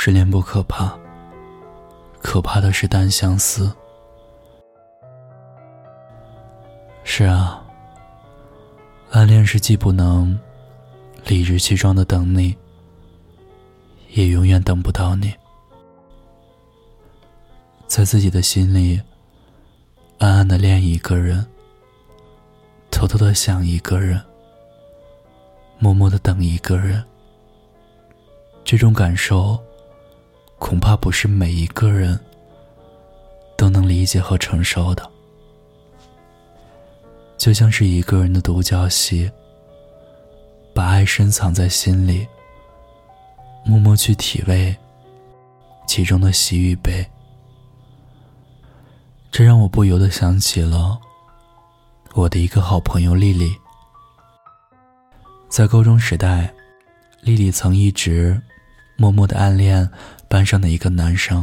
失恋不可怕，可怕的是单相思。是啊，暗恋是既不能理直气壮的等你，也永远等不到你。在自己的心里，暗暗的恋一个人，偷偷的想一个人，默默的等一个人。这种感受。恐怕不是每一个人都能理解和承受的，就像是一个人的独角戏，把爱深藏在心里，默默去体味其中的喜与悲。这让我不由得想起了我的一个好朋友丽丽，在高中时代，丽丽曾一直默默的暗恋。班上的一个男生，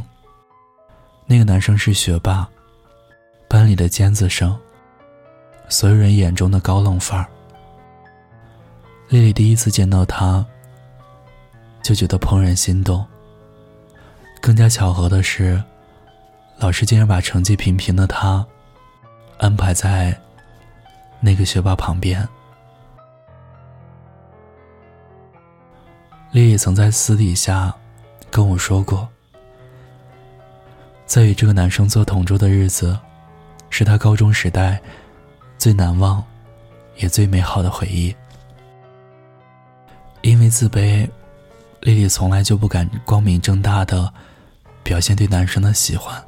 那个男生是学霸，班里的尖子生，所有人眼中的高冷范儿。丽丽第一次见到他，就觉得怦然心动。更加巧合的是，老师竟然把成绩平平的他安排在那个学霸旁边。丽丽曾在私底下。跟我说过，在与这个男生做同桌的日子，是他高中时代最难忘也最美好的回忆。因为自卑，丽丽从来就不敢光明正大的表现对男生的喜欢。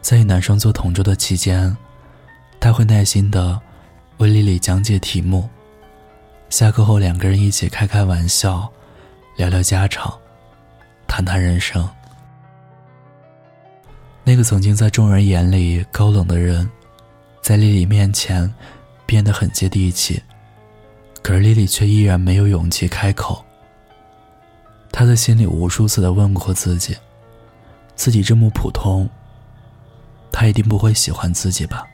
在与男生做同桌的期间，他会耐心的为丽丽讲解题目，下课后两个人一起开开玩笑。聊聊家常，谈谈人生。那个曾经在众人眼里高冷的人，在丽丽面前变得很接地气。可是丽丽却依然没有勇气开口。她在心里无数次的问过自己：自己这么普通，他一定不会喜欢自己吧？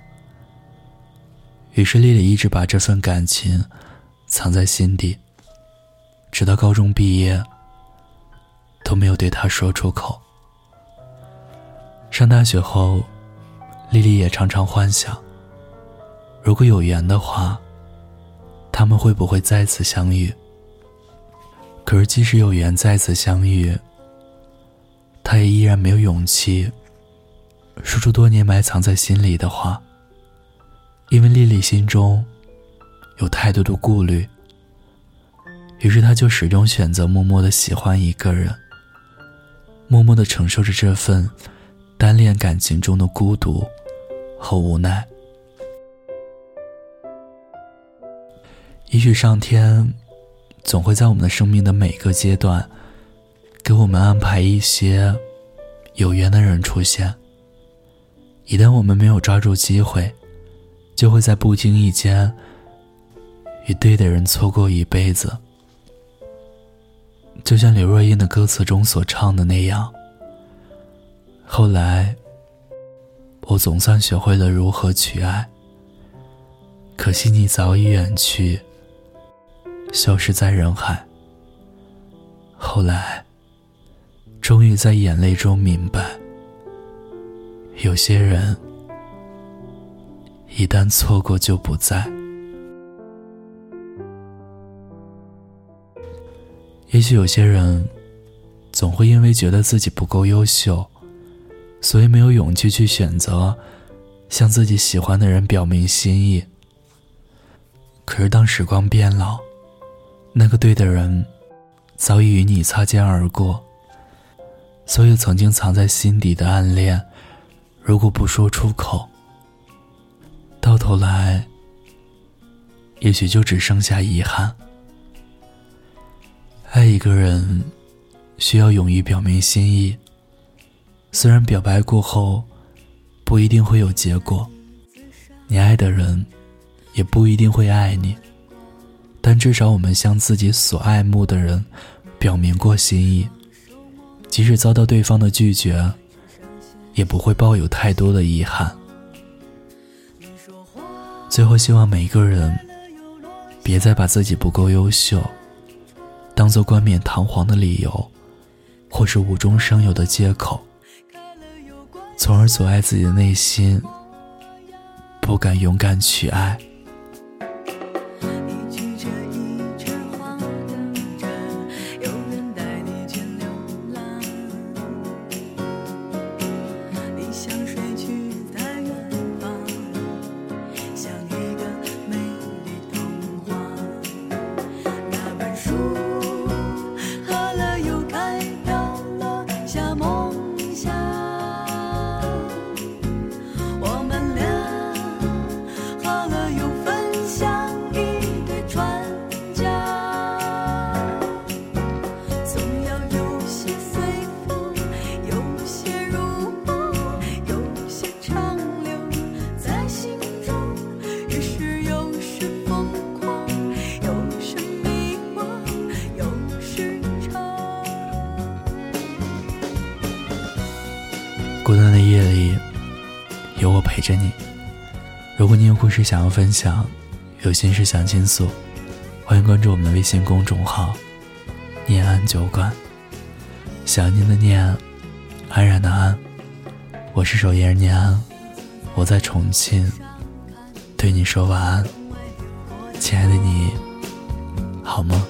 于是丽丽一直把这份感情藏在心底。直到高中毕业，都没有对他说出口。上大学后，丽丽也常常幻想，如果有缘的话，他们会不会再次相遇？可是，即使有缘再次相遇，她也依然没有勇气说出多年埋藏在心里的话，因为丽丽心中有太多的顾虑。于是，他就始终选择默默的喜欢一个人，默默的承受着这份单恋感情中的孤独和无奈。也许上天总会在我们的生命的每个阶段，给我们安排一些有缘的人出现。一旦我们没有抓住机会，就会在不经意间与对的人错过一辈子。就像刘若英的歌词中所唱的那样，后来，我总算学会了如何去爱。可惜你早已远去，消失在人海。后来，终于在眼泪中明白，有些人一旦错过就不在。也许有些人，总会因为觉得自己不够优秀，所以没有勇气去选择向自己喜欢的人表明心意。可是当时光变老，那个对的人早已与你擦肩而过。所有曾经藏在心底的暗恋，如果不说出口，到头来，也许就只剩下遗憾。爱一个人，需要勇于表明心意。虽然表白过后，不一定会有结果，你爱的人，也不一定会爱你。但至少我们向自己所爱慕的人，表明过心意，即使遭到对方的拒绝，也不会抱有太多的遗憾。最后，希望每一个人，别再把自己不够优秀。当做冠冕堂皇的理由，或是无中生有的借口，从而阻碍自己的内心，不敢勇敢去爱。孤单的夜里，有我陪着你。如果你有故事想要分享，有心事想倾诉，欢迎关注我们的微信公众号“念安酒馆”。想念的念，安然的安，我是守夜人念安，我在重庆，对你说晚安，亲爱的你，好吗？